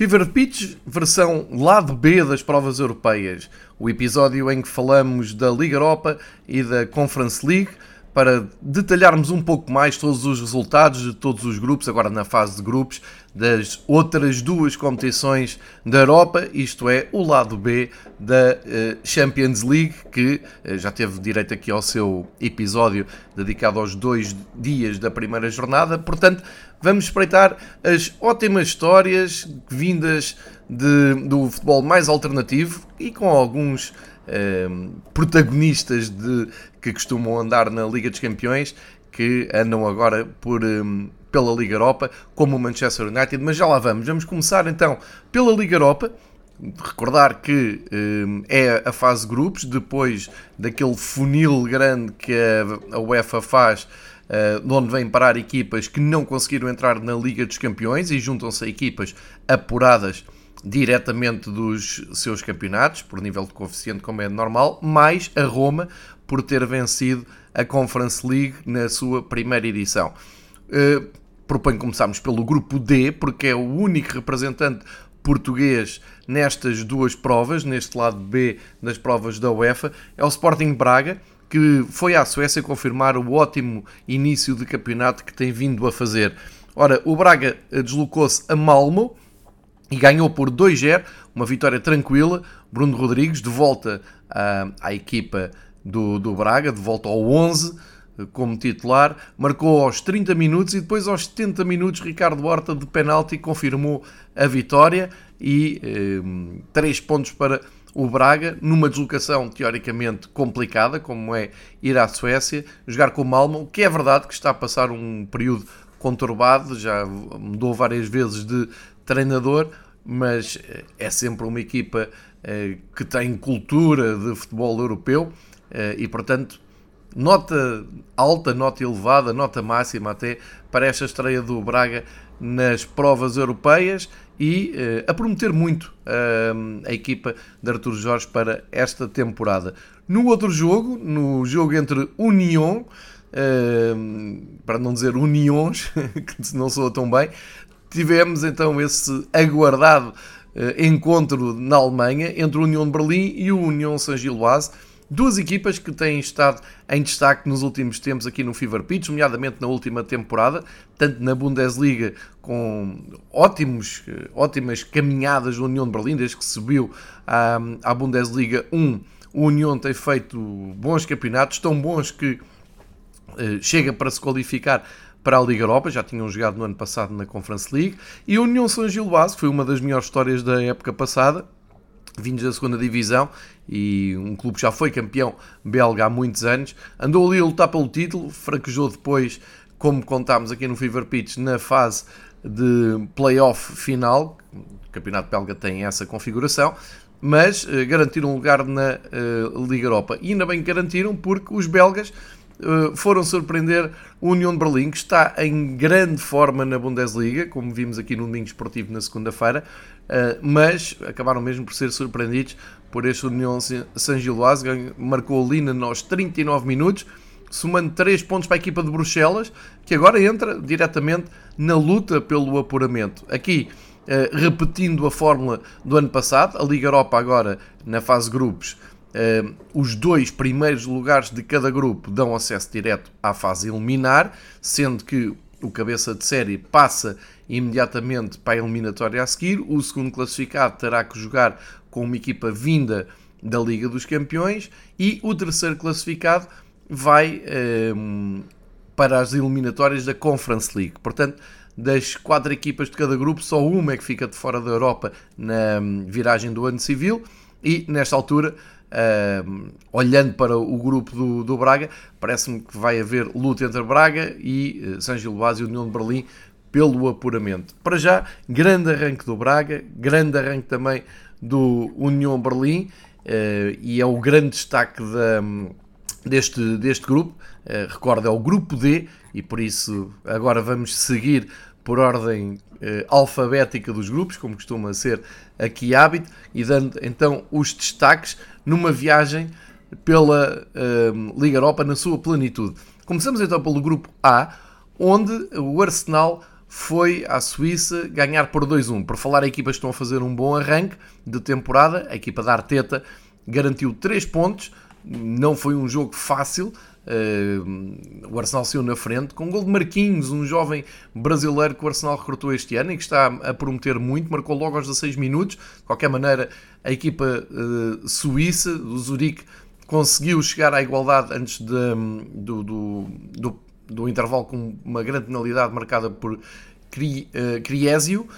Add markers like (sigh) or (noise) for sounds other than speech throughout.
Fever Pitch, versão lado B das provas europeias. O episódio em que falamos da Liga Europa e da Conference League para detalharmos um pouco mais todos os resultados de todos os grupos, agora na fase de grupos, das outras duas competições da Europa, isto é, o lado B da eh, Champions League, que eh, já teve direito aqui ao seu episódio dedicado aos dois dias da primeira jornada. Portanto, vamos espreitar as ótimas histórias vindas de, do futebol mais alternativo e com alguns Ehm, protagonistas de, que costumam andar na Liga dos Campeões, que andam agora por, pela Liga Europa, como o Manchester United, mas já lá vamos. Vamos começar então pela Liga Europa. Recordar que ehm, é a fase grupos, depois daquele funil grande que a, a UEFA faz, uh, de onde vêm parar equipas que não conseguiram entrar na Liga dos Campeões e juntam-se a equipas apuradas diretamente dos seus campeonatos, por nível de coeficiente, como é normal, mais a Roma por ter vencido a Conference League na sua primeira edição. Uh, proponho começarmos pelo grupo D, porque é o único representante português nestas duas provas, neste lado B das provas da UEFA, é o Sporting Braga, que foi à Suécia confirmar o ótimo início de campeonato que tem vindo a fazer. Ora, o Braga deslocou-se a Malmo, e ganhou por 2-0, uma vitória tranquila. Bruno Rodrigues de volta à, à equipa do, do Braga, de volta ao 11 como titular, marcou aos 30 minutos e depois aos 70 minutos Ricardo Horta de penalti confirmou a vitória e eh, 3 pontos para o Braga numa deslocação teoricamente complicada, como é ir à Suécia, jogar com o Malmo, que é verdade que está a passar um período conturbado, já mudou várias vezes de treinador, mas eh, é sempre uma equipa eh, que tem cultura de futebol europeu eh, e, portanto, nota alta, nota elevada, nota máxima até para esta estreia do Braga nas provas europeias e a prometer muito a equipa de Artur Jorge para esta temporada. No outro jogo, no jogo entre União, para não dizer Uniões, (laughs) que não soa tão bem, tivemos então esse aguardado uh, encontro na Alemanha entre o União de Berlim e o União Saint-Gilloise. Duas equipas que têm estado em destaque nos últimos tempos aqui no Fever Pitch, nomeadamente na última temporada, tanto na Bundesliga com ótimos, eh, ótimas caminhadas do União de Berlim, desde que subiu à, à Bundesliga 1. O União tem feito bons campeonatos, tão bons que uh, chega para se qualificar para a Liga Europa, já tinham jogado no ano passado na Conference League, e a União São Gilbás, que foi uma das melhores histórias da época passada, vindos da segunda divisão, e um clube que já foi campeão belga há muitos anos, andou ali a lutar pelo título, fraquejou depois, como contámos aqui no Fever Pitch, na fase de playoff final, o campeonato belga tem essa configuração, mas uh, garantiram um lugar na uh, Liga Europa. E ainda bem que garantiram, porque os belgas eh, foram surpreender o União de Berlim, que está em grande forma na Bundesliga, como vimos aqui no Domingo Esportivo na segunda-feira, eh, mas acabaram mesmo por ser surpreendidos por este União Saint-Gilloise, marcou ali nos 39 minutos, somando 3 pontos para a equipa de Bruxelas, que agora entra diretamente na luta pelo apuramento. Aqui, eh, repetindo a fórmula do ano passado, a Liga Europa agora na fase grupos Uh, os dois primeiros lugares de cada grupo dão acesso direto à fase eliminar, sendo que o cabeça de série passa imediatamente para a eliminatória a seguir. O segundo classificado terá que jogar com uma equipa vinda da Liga dos Campeões e o terceiro classificado vai uh, para as eliminatórias da Conference League. Portanto, das quatro equipas de cada grupo, só uma é que fica de fora da Europa na hum, viragem do ano civil e nesta altura Uh, olhando para o grupo do, do Braga, parece-me que vai haver luta entre Braga e uh, São Gilbás e União de Berlim pelo apuramento. Para já, grande arranque do Braga, grande arranque também do União Berlim uh, e é o grande destaque da, deste, deste grupo. Uh, é o grupo D e por isso agora vamos seguir por ordem uh, alfabética dos grupos, como costuma ser aqui hábito, e dando então os destaques numa viagem pela Liga Europa na sua plenitude. Começamos então pelo grupo A, onde o Arsenal foi à Suíça ganhar por 2-1. Por falar, equipas estão a fazer um bom arranque de temporada. A equipa da Arteta garantiu 3 pontos. Não foi um jogo fácil. Uh, o Arsenal saiu na frente com um gol de Marquinhos, um jovem brasileiro que o Arsenal recrutou este ano e que está a prometer muito. Marcou logo aos 16 minutos. De qualquer maneira, a equipa uh, suíça, do Zurique, conseguiu chegar à igualdade antes de, do, do, do do intervalo com uma grande penalidade marcada por uh, Criésio.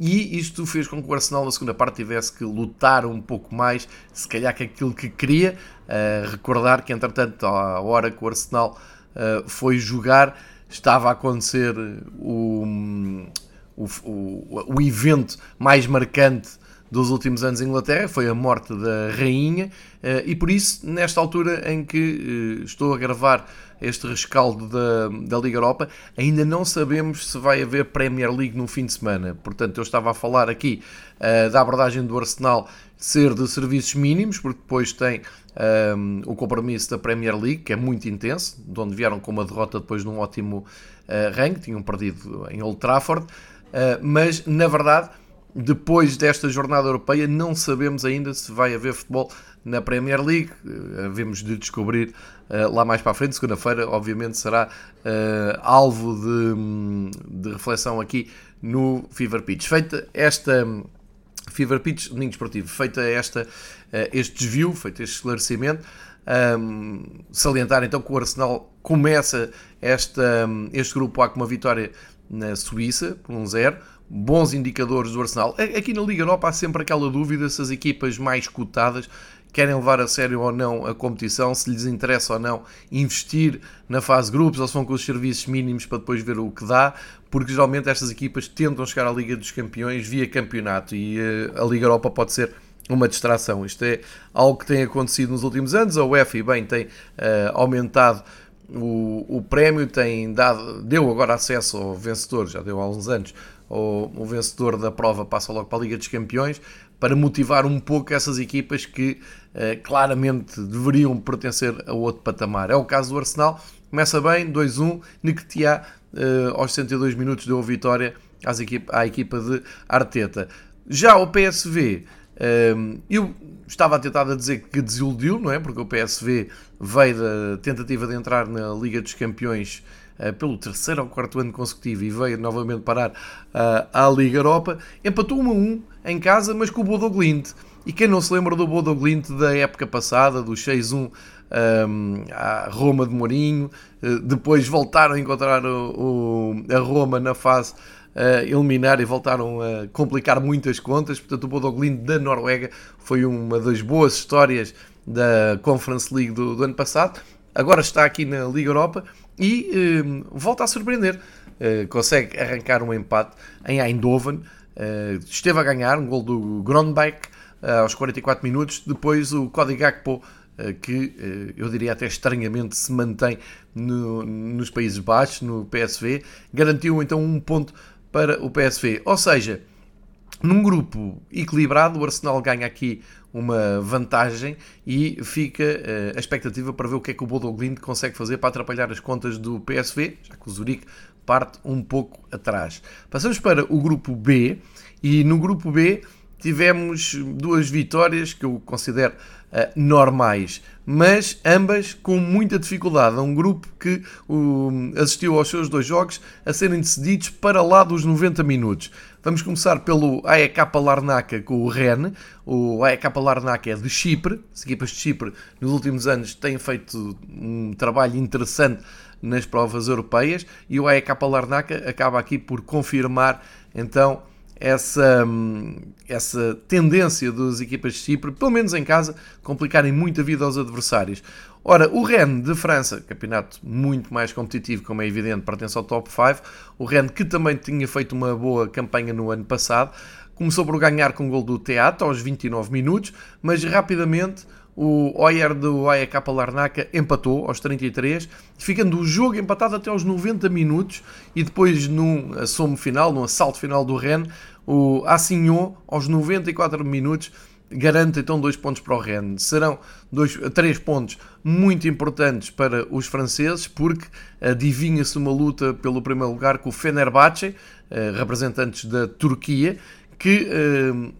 E isto fez com que o Arsenal na segunda parte tivesse que lutar um pouco mais, se calhar que aquilo que queria. Uh, recordar que, entretanto, à hora que o Arsenal uh, foi jogar, estava a acontecer o, o, o, o evento mais marcante dos últimos anos em Inglaterra, foi a morte da rainha, eh, e por isso, nesta altura em que eh, estou a gravar este rescaldo da, da Liga Europa, ainda não sabemos se vai haver Premier League no fim de semana. Portanto, eu estava a falar aqui uh, da abordagem do Arsenal ser de serviços mínimos, porque depois tem um, o compromisso da Premier League, que é muito intenso, de onde vieram com uma derrota depois de um ótimo uh, ranking, tinham perdido em Old Trafford, uh, mas na verdade depois desta jornada europeia, não sabemos ainda se vai haver futebol na Premier League. Uh, havemos de descobrir uh, lá mais para a frente. Segunda-feira, obviamente, será uh, alvo de, de, reflexão aqui no Fever Pitch. Feita esta. Fever Pitch, Ninho Esportivo, feita esta, este desvio, feito este esclarecimento, um, salientar então que o Arsenal começa esta, este grupo A com uma vitória na Suíça, por um zero bons indicadores do Arsenal. Aqui na Liga Europa há sempre aquela dúvida se as equipas mais cotadas querem levar a sério ou não a competição, se lhes interessa ou não investir na fase grupos ou se vão com os serviços mínimos para depois ver o que dá, porque geralmente estas equipas tentam chegar à Liga dos Campeões via campeonato e eh, a Liga Europa pode ser uma distração. Isto é algo que tem acontecido nos últimos anos. A UEFA, bem, tem uh, aumentado o, o prémio, tem dado, deu agora acesso ao vencedor, já deu há uns anos, o, o vencedor da prova passa logo para a Liga dos Campeões, para motivar um pouco essas equipas que uh, claramente deveriam pertencer a outro patamar. É o caso do Arsenal, começa bem, 2-1, Nketiah uh, aos 102 minutos deu a vitória às equipa, à equipa de Arteta. Já o PSV, eh, eu estava tentado a dizer que desiludiu, não é? Porque o PSV veio da tentativa de entrar na Liga dos Campeões pelo terceiro ou quarto ano consecutivo e veio novamente parar uh, à Liga Europa, empatou 1 a 1 em casa, mas com o Bodo Glint. E quem não se lembra do Bodo Glint da época passada, do 6-1 um, ehm, à Roma de Mourinho, uh, depois voltaram a encontrar o, o, a Roma na fase uh, eliminar e voltaram a complicar muitas contas. Portanto, o Bodo Glint da Noruega foi uma das boas histórias da Conference League do, do ano passado. Agora está aqui na Liga Europa e uh, volta a surpreender. Uh, consegue arrancar um empate em Eindhoven. Uh, esteve a ganhar um gol do Grondbeck aos 44 minutos. Depois o Cody Gakpo, que eu diria até estranhamente se mantém no, nos Países Baixos, no PSV, garantiu então um ponto para o PSV. Ou seja, num grupo equilibrado, o Arsenal ganha aqui uma vantagem e fica uh, a expectativa para ver o que é que o Bodo Glimt consegue fazer para atrapalhar as contas do PSV, já que o Zurique parte um pouco atrás. Passamos para o grupo B e no grupo B tivemos duas vitórias que eu considero uh, normais, mas ambas com muita dificuldade. É um grupo que uh, assistiu aos seus dois jogos a serem decididos para lá dos 90 minutos. Vamos começar pelo AEK Larnaca com o Ren. O AEK Larnaca é de Chipre. As equipas de Chipre nos últimos anos têm feito um trabalho interessante nas provas europeias e o AEK Larnaca acaba aqui por confirmar então essa, essa tendência das equipas de Chipre, pelo menos em casa, complicarem muito a vida aos adversários. Ora, o Rennes de França, campeonato muito mais competitivo, como é evidente, pertence ao top 5. O Rennes, que também tinha feito uma boa campanha no ano passado, começou por ganhar com o gol do Teatro aos 29 minutos, mas rapidamente o Oyer do AEK Larnaca empatou aos 33, ficando o jogo empatado até aos 90 minutos e depois num assomo final, num assalto final do Rennes, o Assignon aos 94 minutos garante então dois pontos para o Rennes. Serão dois, três pontos muito importantes para os franceses, porque adivinha-se uma luta pelo primeiro lugar com o Fenerbahçe, representantes da Turquia, que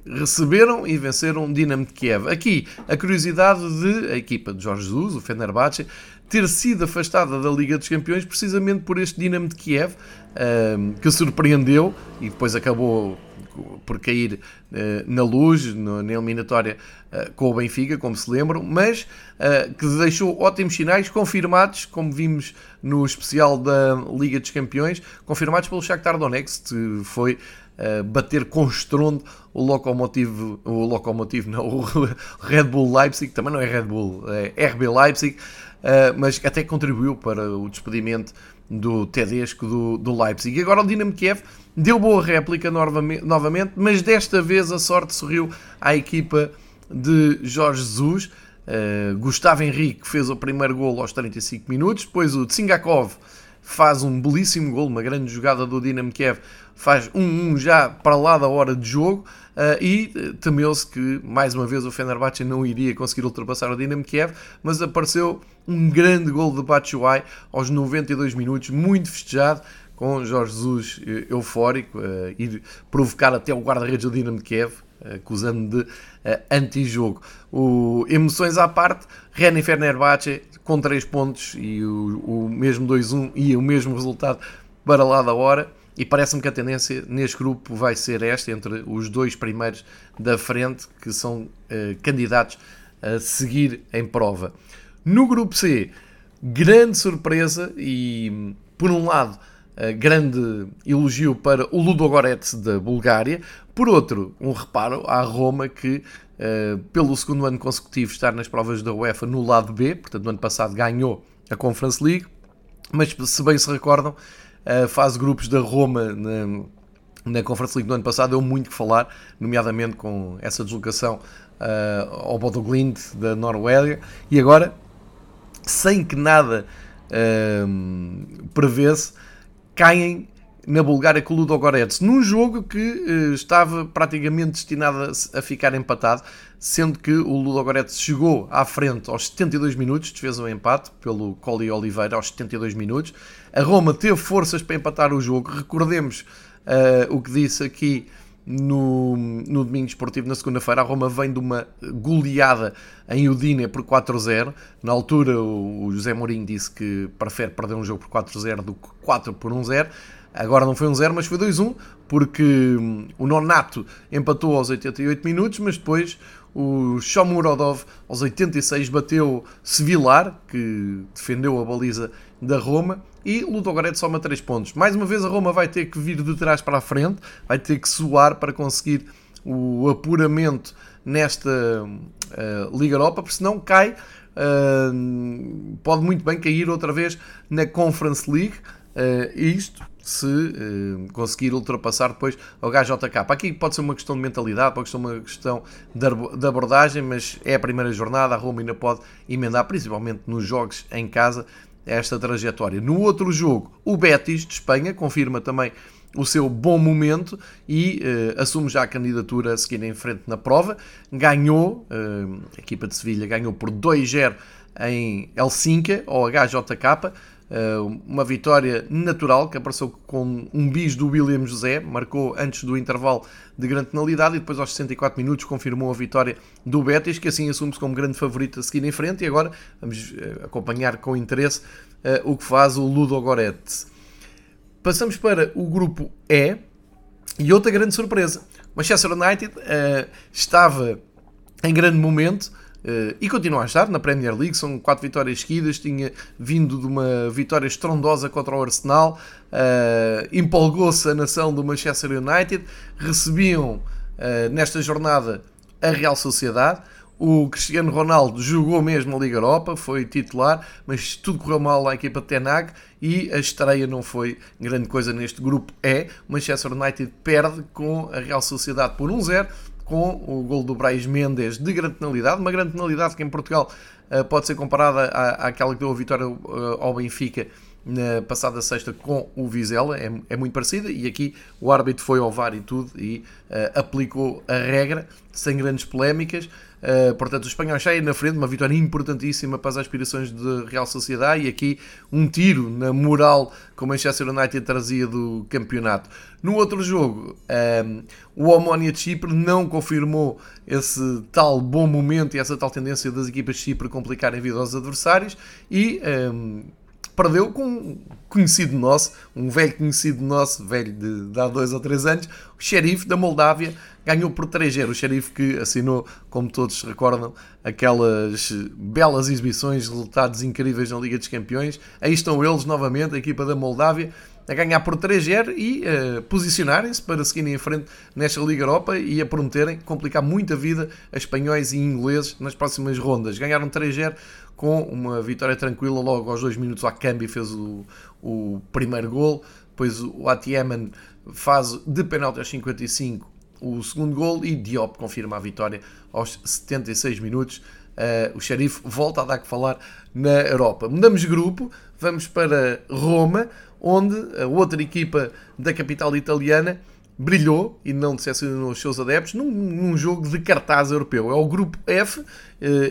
receberam e venceram o Dinamo de Kiev. Aqui, a curiosidade de a equipa de Jorge Jesus, o Fenerbahçe, ter sido afastada da Liga dos Campeões precisamente por este Dinamo de Kiev, que surpreendeu e depois acabou por cair na luz, na eliminatória com o Benfica, como se lembram, mas que deixou ótimos sinais confirmados, como vimos no especial da Liga dos Campeões, confirmados pelo Shakhtar Donetsk, que foi bater com estrondo o Lokomotiv, o Lokomotiv não, (laughs) o Red Bull Leipzig, também não é Red Bull, é RB Leipzig, mas até contribuiu para o despedimento do Tedesco do, do Leipzig. E agora o Dinamo Kiev deu boa réplica novamente, mas desta vez a sorte sorriu à equipa de Jorge Jesus. Uh, Gustavo Henrique fez o primeiro gol aos 35 minutos, depois o Tsingakov faz um belíssimo gol, uma grande jogada do Dinamo Kiev, faz 1-1 já para lá da hora de jogo uh, e eh, temeu-se que mais uma vez o Fenerbahçe não iria conseguir ultrapassar o Dinamo Kiev, mas apareceu um grande gol de Batshuayi aos 92 minutos, muito festejado, com Jorge Jesus eh, eufórico, uh, ir provocar até o guarda-redes do Dinamo Kiev, acusando de uh, anti-jogo. Emoções à parte, René Fenerbahçe com 3 pontos e o, o mesmo 2-1 e o mesmo resultado para lá da hora. E parece-me que a tendência neste grupo vai ser esta, entre os dois primeiros da frente, que são candidatos a seguir em prova. No grupo C, grande surpresa e, por um lado, grande elogio para o Ludogorets da Bulgária, por outro, um reparo à Roma que, uh, pelo segundo ano consecutivo, está nas provas da UEFA no lado B, portanto, no ano passado ganhou a Conference League, mas se bem se recordam, a fase grupos da Roma na, na Conference League do ano passado deu muito que falar, nomeadamente com essa deslocação uh, ao Bodoglind da Noruega, e agora, sem que nada uh, prevê-se, caem na Bulgária com o Ludogorets, num jogo que uh, estava praticamente destinado a, a, ficar empatado, sendo que o Ludogorets chegou à frente aos 72 minutos, fez um empate pelo Coli Oliveira aos 72 minutos. A Roma teve forças para empatar o jogo. Recordemos uh, o que disse aqui no, no domingo esportivo na segunda-feira. A Roma vem de uma goleada em Udine por 4-0. Na altura, o, José Mourinho disse que prefere perder um jogo por 4-0 do que 4 por 1-0. Agora não foi um 0, mas foi 2-1, porque hum, o Nonato empatou aos 88 minutos, mas depois o Shomurodov aos 86 bateu Sevilar, que defendeu a baliza da Roma, e Ludogorets soma 3 pontos. Mais uma vez a Roma vai ter que vir de trás para a frente, vai ter que suar para conseguir o apuramento nesta uh, Liga Europa, porque senão cai, uh, pode muito bem cair outra vez na Conference League, uh, isto se uh, conseguir ultrapassar depois o HJK. Aqui pode ser uma questão de mentalidade, pode ser uma questão de abordagem, mas é a primeira jornada, a Roma ainda pode emendar, principalmente nos jogos em casa, esta trajetória. No outro jogo, o Betis de Espanha confirma também o seu bom momento e uh, assume já a candidatura a seguir em frente na prova. Ganhou, uh, a equipa de Sevilha ganhou por 2-0 em Helsinki, ao HJK. Eh, uma vitória natural que apareceu com um bis do William José, marcou antes do intervalo de grande penalidade e depois aos 64 minutos confirmou a vitória do Betis, que assim assume-se como grande favorito a seguir em frente e agora vamos eh, acompanhar com interesse uh, o que faz o Ludo Goretz. Passamos para o grupo E e outra grande surpresa. Manchester United estava em grande momento, e continua a estar na Premier League, são quatro vitórias seguidas, tinha vindo de uma vitória estrondosa contra o Arsenal, uh, empolgou-se a nação do Manchester United, recebiam uh, nesta jornada a Real Sociedade, o Cristiano Ronaldo jogou mesmo a Liga Europa, foi titular, mas tudo correu mal à equipa de Tenag e a estreia não foi grande coisa neste grupo E. O Manchester United perde com a Real Sociedade por 1-0 com o gol do Brais Mendes de grande penalidade, uma grande penalidade que em Portugal uh, pode ser comparada à, àquela que deu a vitória uh, ao Benfica na passada sexta com o Vizela, é, é muito parecida, e aqui o árbitro foi ao VAR e tudo e uh, aplicou a regra sem grandes polémicas. Uh, portanto, os espanhóis saem na frente, uma vitória importantíssima para as aspirações de Real Sociedade e aqui um tiro na moral que o Manchester United trazia do campeonato. No outro jogo, um, ehm, o Omonia de Chipre não confirmou esse tal bom momento e essa tal tendência das equipas de Chipre complicarem a vida aos adversários e um, perdeu com um conhecido nosso, um velho conhecido nosso, velho de, de há dois ou três anos, o xerife da Moldávia, ganhou por 3-0. O xerife que assinou, como todos recordam, aquelas belas exibições, resultados incríveis na Liga dos Campeões. Aí estão eles novamente, a equipa da Moldávia, a ganhar por 3-0 e uh, posicionarem-se para seguirem em frente nesta Liga Europa e a prometerem complicar muito a vida a espanhóis e ingleses nas próximas rondas. Ganharam 3-0 com uma vitória tranquila logo aos 2 minutos. O Akambi fez o, o primeiro gol, depois o Atieman faz de penalti aos 55 o segundo gol e Diop confirma a vitória aos 76 minutos. Uh, o Xerife volta a dar que falar na Europa. Mudamos de grupo, vamos para Roma, onde a outra equipa da capital italiana brilhou e não decepcionou os seus adeptos num, num, jogo de cartaz europeu. É o grupo F uh,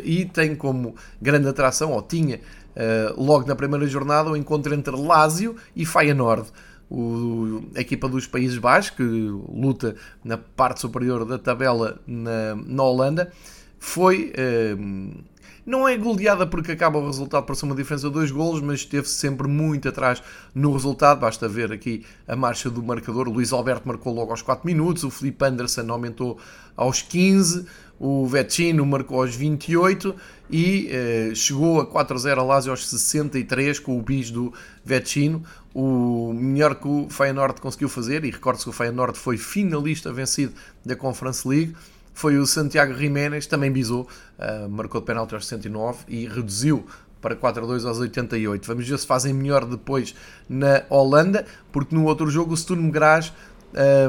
e tem como grande atração, ou tinha uh, logo na primeira jornada, o encontro entre Lazio e Feyenoord. O, a equipa dos Países Baixos, que luta na parte superior da tabela na, na Holanda, foi uh, não é goleada porque acaba o resultado por ser uma diferença de dois golos, mas esteve sempre muito atrás no resultado. Basta ver aqui a marcha do marcador. O Luís Alberto marcou logo aos 4 minutos, o Felipe Anderson aumentou aos 15, o Vecino marcou aos 28 e eh, chegou a 4-0 a Lazio aos 63 com o bis do Vecino. O melhor que o Feyenoord conseguiu fazer, e recorde-se que o Feyenoord foi finalista vencido da Conference League, foi o Santiago Jiménez, também bisou, uh, marcou de penalti aos 69 e reduziu para 4 a 2 aos 88. Vamos ver se fazem melhor depois na Holanda, porque no outro jogo o Sturm Graz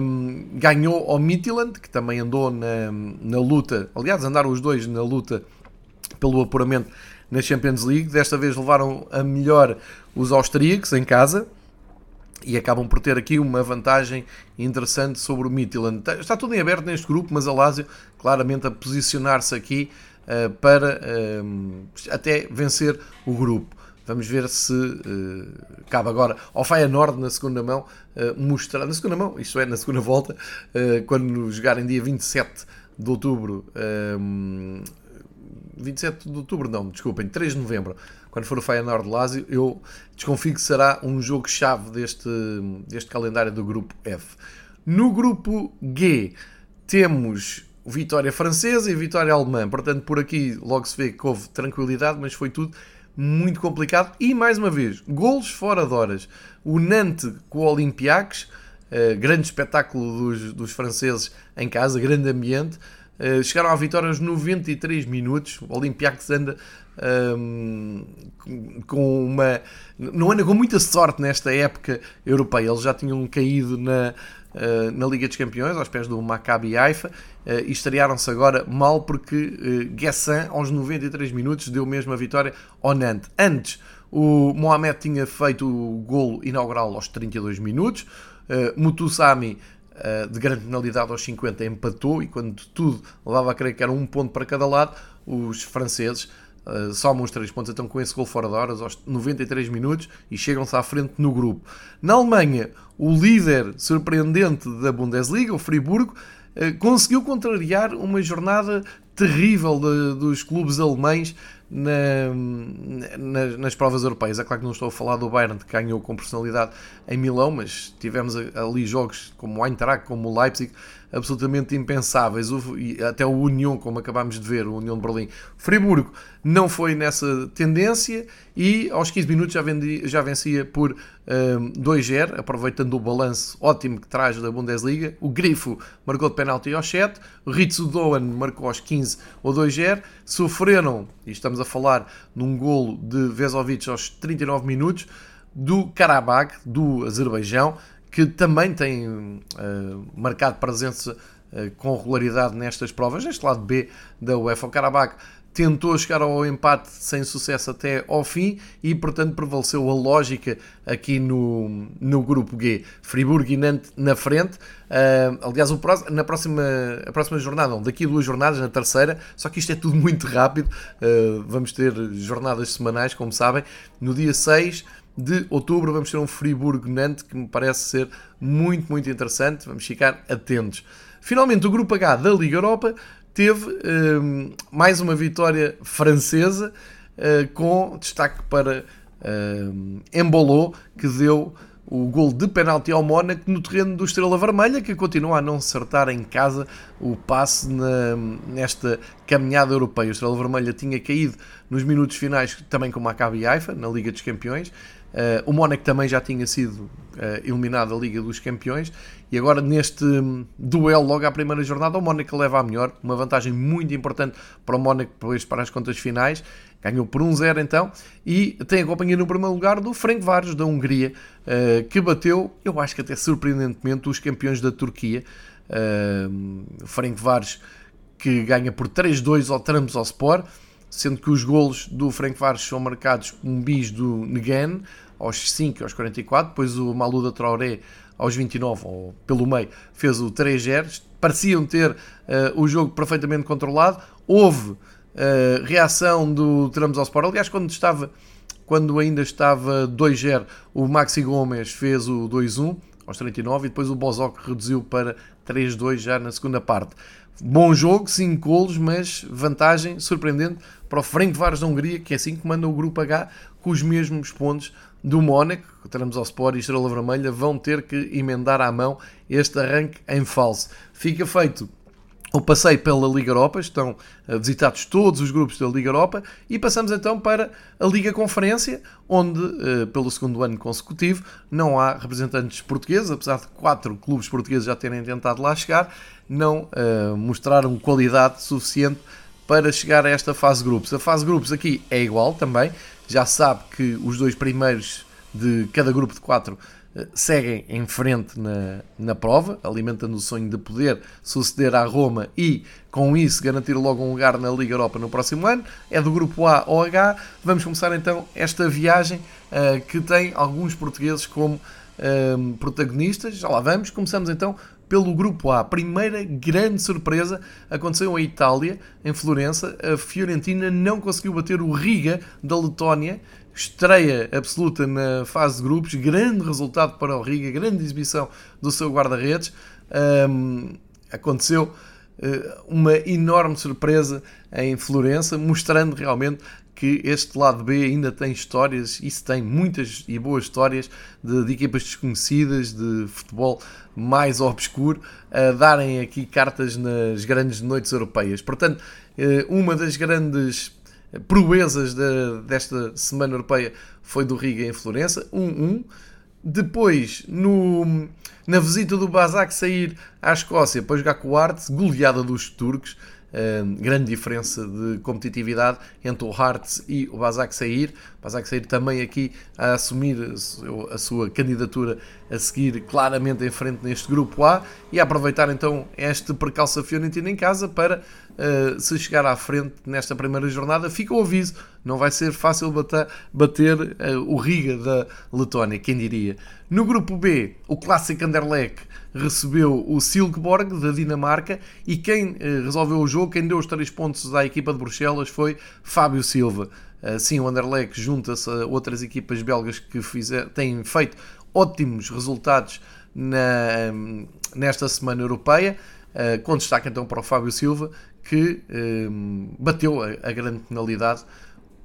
um, ganhou ao Midtjylland, que também andou na, na luta, aliás andaram os dois na luta pelo apuramento na Champions League, desta vez levaram a melhor os austríacos em casa, e acabam por ter aqui uma vantagem interessante sobre o Midtjylland. Está tudo em aberto neste grupo, mas a Lazio claramente a posicionar-se aqui uh, para uh, até vencer o grupo. Vamos ver se uh, cabe agora ao Feyenoord na segunda mão uh, mostrar, na segunda mão, isto é, na segunda volta, quando jogarem dia 27 de outubro, 27 de outubro não, desculpem, 3 de novembro, quando for o Feyenoord Lazio, eu desconfio que será um jogo-chave deste, deste calendário do grupo F. No grupo G temos vitória francesa e vitória alemã, portanto por aqui logo se vê que houve tranquilidade, mas foi tudo muito complicado e mais uma vez, golos fora de horas. O Nantes com o Olympiacos, uh, grande espetáculo dos, dos franceses em casa, grande ambiente. Uh, chegaram à vitória aos 93 minutos. O Olympiacos anda um, com uma. Não anda com muita sorte nesta época europeia. Eles já tinham caído na, uh, na Liga dos Campeões, aos pés do Maccabi Haifa, uh, e estrearam-se agora mal porque uh, Guessin, aos 93 minutos, deu mesmo a vitória ao Nantes. Antes, o Mohamed tinha feito o golo inaugural aos 32 minutos. Uh, Mutusami de grande penalidade aos 50 empatou e quando tudo levava a crer que era um ponto para cada lado, os franceses uh, somam os 3 pontos, então com esse gol fora de horas aos 93 minutos e chegam-se à frente no grupo. Na Alemanha, o líder surpreendente da Bundesliga, o Friburgo, uh, conseguiu contrariar uma jornada terrível de, dos clubes alemães na, na, nas provas europeias. É claro que não estou a falar do Bayern, que ganhou com personalidade em Milão, mas tivemos ali jogos como o Eintracht, como o Leipzig, absolutamente impensáveis. Até o União, como acabámos de ver, o União de Berlim. Friburgo não foi nessa tendência e aos 15 minutos já, vendi, já vencia por um, 2-0, aproveitando o balanço ótimo que traz da Bundesliga. O Grifo marcou de penalti aos 7, o Ritsu Doan marcou aos 15 ou 2-0. Sofreram, e estamos a falar num golo de Vezovic aos 39 minutos, do Karabakh, do Azerbaijão, que também tem uh, marcado presença uh, com regularidade nestas provas, neste lado B da UEFA. O Karabakh tentou chegar ao empate sem sucesso até ao fim e, portanto, prevaleceu a lógica aqui no, no grupo G. Friburgo e Nantes na frente. Uh, aliás, o na próxima, a próxima jornada, não, daqui a duas jornadas, na terceira, só que isto é tudo muito rápido. Uh, vamos ter jornadas semanais, como sabem. No dia 6 de outubro vamos ter um Friburgo-Nantes que me parece ser muito, muito interessante. Vamos ficar atentos. Finalmente, o grupo H da Liga Europa teve uh, mais uma vitória francesa uh, com destaque para uh, Embolou, que deu o gol de penalti ao Mónaco no terreno do Estrela Vermelha, que continua a não acertar em casa o passe na, nesta caminhada europeia. O Estrela Vermelha tinha caído nos minutos finais também com o Maccabi Haifa, na Liga dos Campeões. Uh, o Mónaco também já tinha sido uh, eliminado da Liga dos Campeões e agora, neste duelo, logo à primeira jornada, o Mónaco leva a melhor. Uma vantagem muito importante para o Mónaco depois para as contas finais. Ganhou por 1-0 então. E tem a companhia no primeiro lugar do Frank Vares, da Hungria, eh, que bateu, eu acho que até surpreendentemente, os campeões da Turquia. Eh, Frank Vares que ganha por 3-2 ao Trabzonspor, sendo que os golos do Frank Vares são marcados um bis do Negan aos 5 aos 44, depois o Maluda Traoré aos 29, ou pelo meio, fez o 3-0. Pareciam ter uh, o jogo perfeitamente controlado. Houve uh, reação do Trabzonspor. Aliás, quando estava quando ainda estava 2-0, o Maxi Gomes fez o 2-1 aos 39 e depois o Bozok reduziu para 3-2 já na segunda parte. Bom jogo, 5 golos, mas vantagem surpreendente para o Frank Vares da Hungria, que é assim que manda o grupo H com os mesmos pontos do Mónaco, Sport e Estrela Vermelha, vão ter que emendar à mão este arranque em falso. Fica feito o passeio pela Liga Europa, estão eh, visitados todos os grupos da Liga Europa e passamos então para a Liga Conferência, onde, eh, pelo segundo ano consecutivo, não há representantes portugueses, apesar de quatro clubes portugueses já terem tentado lá chegar, não uh, mostraram qualidade suficiente para chegar a esta fase grupos. A fase grupos aqui é igual também, já sabe que os dois primeiros de cada grupo de quatro eh, seguem em frente na, na prova, alimentando o sonho de poder suceder à Roma e, com isso, garantir logo um lugar na Liga Europa no próximo ano. É do grupo A ao H. Vamos começar então esta viagem uh, que tem alguns portugueses como uh, protagonistas. Já lá vamos. Começamos então pelo grupo A. Primeira grande surpresa aconteceu em Itália, em Florença. A Fiorentina não conseguiu bater o Riga da Letónia. Estreia absoluta na fase de grupos, grande resultado para o Riga, grande exibição do seu guarda-redes. Um, aconteceu uh, uma enorme surpresa em Florença, mostrando realmente que este lado B ainda tem histórias, e se tem muitas e boas histórias de, de, equipas desconhecidas, de futebol mais obscuro, a darem aqui cartas nas grandes noites europeias. Portanto, eh, uma das grandes proezas de, desta Semana Europeia foi do Riga em Florença, 1-1. Depois, no, na visita do Basak sair à Escócia para jogar com o Arte, goleada dos turcos, grande diferença de competitividade entre o Hearts e o Basak Sair. Basak Sair também aqui a assumir a sua candidatura a seguir claramente em frente neste grupo A e a aproveitar então este percalço Fiorentina em casa para uh, se chegar à frente nesta primeira jornada. Fica o aviso, não vai ser fácil bater, bater uh, o Riga da Letónia, quem diria. No grupo B, o clássico Anderlecht recebeu o Silkeborg da Dinamarca e quem eh, resolveu o jogo, quem deu os três pontos à equipa de Bruxelas foi Fábio Silva. Sim, o Anderlecht junta-se a outras equipas belgas que fizer, têm feito ótimos resultados na, nesta semana europeia, eh, com destaque então para o Fábio Silva, que eh, bateu a, grande penalidade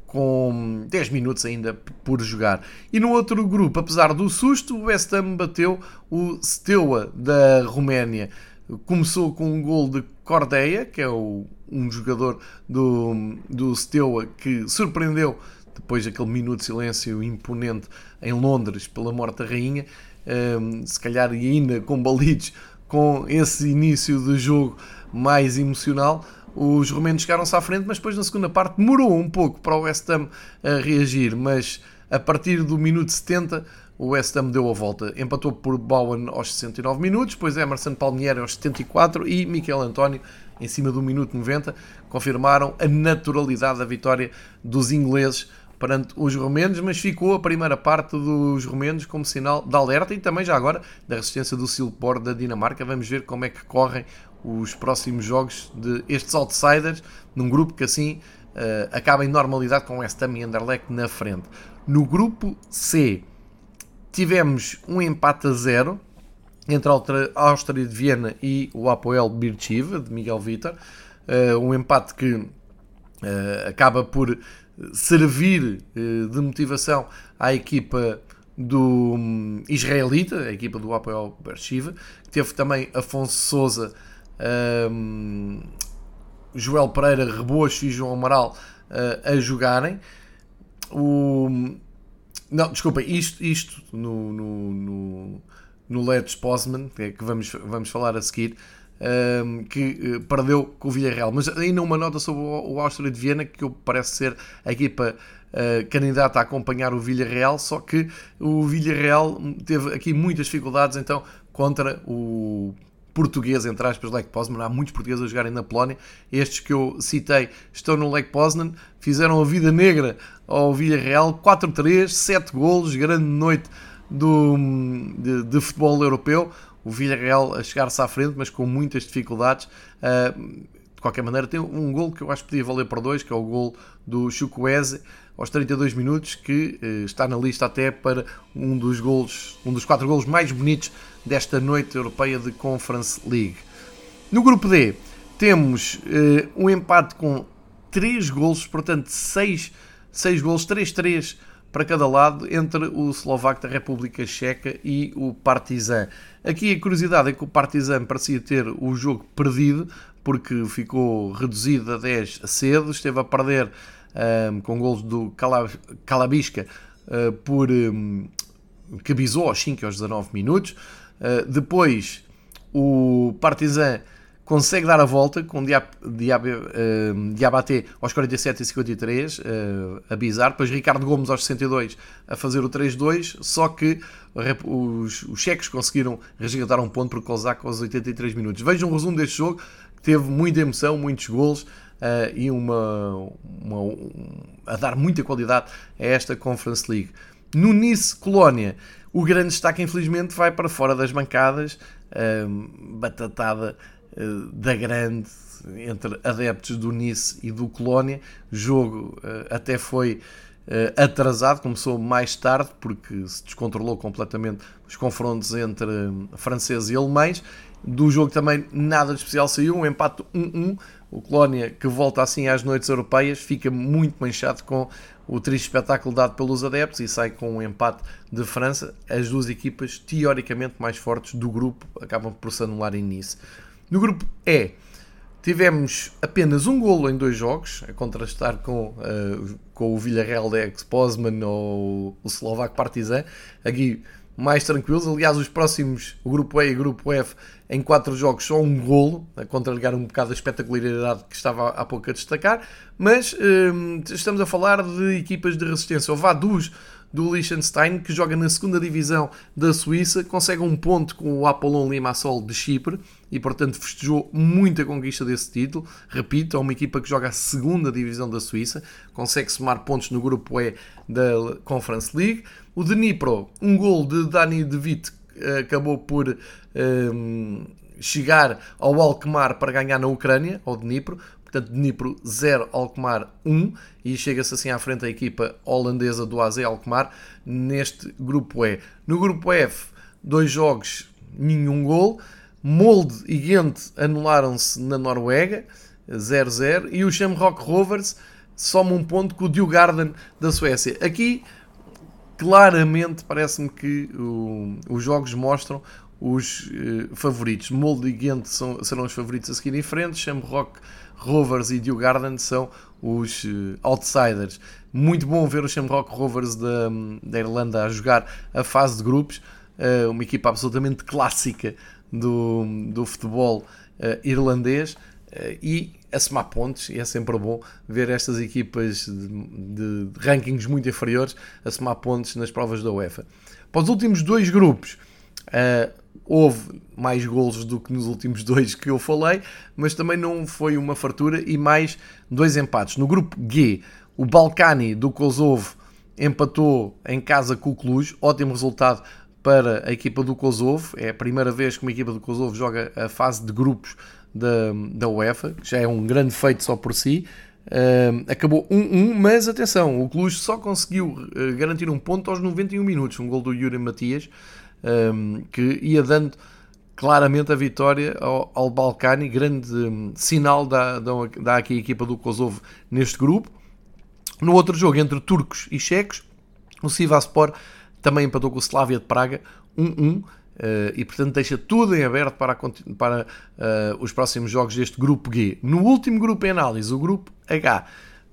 com 10 minutos ainda por jogar. E no outro grupo, apesar do susto, o West Ham bateu o Steaua da Roménia. Começou com um gol de Cordeia, que é o, um jogador do, do Steaua que surpreendeu depois daquele minuto de silêncio imponente em Londres pela morte da rainha. Um, se calhar ainda com balidos com esse início de jogo mais emocional, os romenos chegaram-se à frente, mas depois na segunda parte demorou um pouco para o West Ham a reagir, mas a partir do minuto 70 o West Ham deu a volta. Empatou por Bowen aos 69 minutos, depois Emerson Palmieri aos 74 e Miquel António em cima do minuto 90, confirmaram a naturalidade da vitória dos ingleses perante os romenos, mas ficou a primeira parte dos romenos como sinal de alerta e também já agora da resistência do Silkeborg da Dinamarca. Vamos ver como é que correm os próximos jogos de estes outsiders, num grupo que assim uh, acaba em normalidade com West Ham e Anderlecht na frente. No grupo C tivemos um empate a zero entre a Áustria de Viena e o Apoel Birchiva de Miguel Vitor. Uh, um empate que uh, acaba por servir uh, de motivação à equipa do um, israelita, a equipa do Apoel Beersheba, teve também Afonso Souza, um, Joel Pereira, Rebocho e João Amaral a jogarem. O, não, desculpa, isto, isto no, no, no, no Let's Posman, que, é que vamos, vamos falar a seguir, um, que uh, perdeu com o Villarreal. Mas ainda uma nota sobre o, o Áustria de Viena, que parece ser a equipa uh, candidata a acompanhar o Villarreal, só que o Villarreal teve aqui muitas dificuldades então contra o português, entre aspas, Lech Poznan. Há muitos portugueses a jogarem na Polónia. Estes que eu citei estão no Lech Poznan, fizeram a vida negra ao Villarreal, 4-3, 7 golos, grande noite do, de, de futebol europeu. O Villarreal a chegar-se à frente, mas com muitas dificuldades. Uh, de qualquer maneira, tem um gol que eu acho que podia valer por dois, que é o gol do Chukwueze aos 32 minutos, que uh, está na lista até para um dos golos, um dos quatro golos mais bonitos desta noite europeia de Conference League. No grupo D temos uh, um empate com 3 golos, portanto 6, 6 golos, 3-3 para cada lado entre o Eslovaco da República Checa e o Partizan. Aqui a curiosidade é que o Partizan parecia ter o jogo perdido porque ficou reduzido a 10 cedo, esteve a perder um, com gols do Calabisca uh, por um, que bisou aos 5 e aos 19 minutos. Uh, depois o Partizan consegue dar a volta com Diab, Diab, uh, Diabaté aos 47 e 53 uh, a bizar, depois Ricardo Gomes aos 62 a fazer o 3-2, só que os, os cheques conseguiram resgatar um ponto por Kozak aos 83 minutos. Vejam um resumo deste jogo, que teve muita emoção, muitos gols uh, e uma, uma um, a dar muita qualidade a esta Conference League. No Nice Colónia, o grande destaque infelizmente vai para fora das bancadas, batatada uh, da grande entre adeptos do Nice e do Colónia. Jogo uh, até foi atrasado, começou mais tarde porque se descontrolou completamente os confrontos entre franceses e alemães do jogo também nada de especial saiu, um empate 1-1. O Colónia, que volta assim às noites europeias, fica muito manchado com o triste espetáculo dado pelos adeptos e sai com um empate de França. As duas equipas, teoricamente mais fortes do grupo, acabam por se anular em Nice. No grupo E, tivemos apenas um golo em dois jogos, a contrastar com, uh, com o Villarreal de Exposman ou o Slovaco Partizan. Aqui mais tranquilos. Aliás, os próximos, o grupo E e o grupo F, em quatro jogos, só um golo, a contrariar um bocado a espetacularidade que estava há pouco a destacar. Mas hum, estamos a falar de equipas de resistência. Houve duas do Liechtenstein, que joga na segunda divisão da Suíça, consegue um ponto com o Apollon Limassol de Chipre e, portanto, festejou muito a conquista desse título. Repito, é uma equipa que joga a segunda divisão da Suíça, consegue somar pontos no grupo E da Conference League. O Dnipro, um gol de Dani De Witt, eh, acabou por um, chegar ao Alkmaar para ganhar na Ucrânia, ao Dnipro. Portanto, Dnipro 0, Alkmaar 1 e chega-se assim à frente a equipa holandesa do AZ Alkmaar neste grupo E. No grupo F, dois jogos, nenhum gol. Molde e Ghent anularam-se na Noruega, 0-0, e o Shamrock Rovers soma um ponto com o Djurgården da Suécia. Aqui, claramente, parece-me que o, os jogos mostram os uh, favoritos. Molde e Ghent são, serão os favoritos a seguir em frente, Shamrock Rovers e Djurgården são os uh, outsiders. Muito bom ver o Shamrock Rovers da, da Irlanda a jogar a fase de grupos, uh, uma equipa absolutamente clássica do, do futebol uh, irlandês e a somar pontos, e é sempre bom ver estas equipas de, de, de rankings muito inferiores a somar pontos nas provas da UEFA. Para os últimos dois grupos, houve mais golos do que nos últimos dois que eu falei, mas também não foi uma fartura e mais dois empates. No grupo G, o Balcani do Kosovo empatou em casa com o Cluj, ótimo resultado para a equipa do Kosovo. É a primeira vez que uma equipa do Kosovo joga a fase de grupos da, da UEFA, que já é um grande feito só por si. Uh, acabou 1-1, mas atenção, o Cluj só conseguiu uh, garantir um ponto aos 91 minutos, um gol do Yuri Matias, um, que ia dando claramente a vitória ao, ao Balcani, grande um, sinal da, da, aqui a equipa do Kosovo neste grupo. No outro jogo, entre turcos e checos, o Sivaspor também empatou com o Slavia de Praga 1-1. Uh, e portanto deixa tudo em aberto para, para uh, os próximos jogos deste grupo G. No último grupo em análise, o grupo H,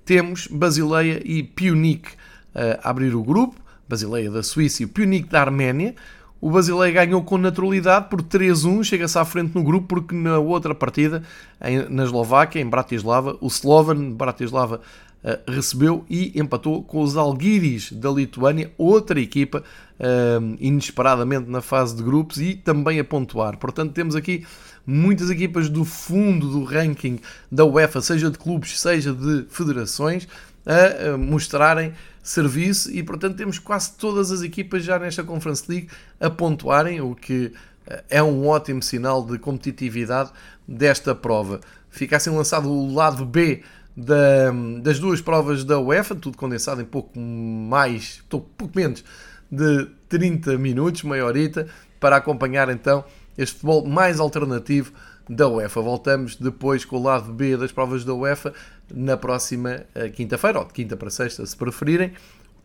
temos Basileia e Punic uh, a abrir o grupo, Basileia da Suíça e o Punic da Arménia. O Basileia ganhou com naturalidade por 3-1, chega-se à frente no grupo, porque na outra partida, em, na Eslováquia, em Bratislava, o Slovan Bratislava uh, recebeu e empatou com os Algiris da Lituânia, outra equipa uh, inesperadamente na fase de grupos e também a pontuar. Portanto, temos aqui muitas equipas do fundo do ranking da UEFA, seja de clubes, seja de federações, a mostrarem serviço e, portanto, temos quase todas as equipas já nesta Conference League a pontuarem, o que eh, é um ótimo sinal de competitividade desta prova. Fica assim lançado o lado B da, das duas provas da UEFA, tudo condensado em pouco mais, pouco menos de 30 minutos, meia horita, para acompanhar então este futebol mais alternativo da UEFA. Voltamos depois com o lado B das provas da UEFA na próxima eh, quinta-feira, ou de quinta para sexta, se preferirem.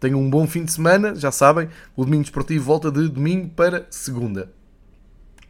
Tenham um bom fim de semana, já sabem, o Domingo Esportivo volta de domingo para segunda.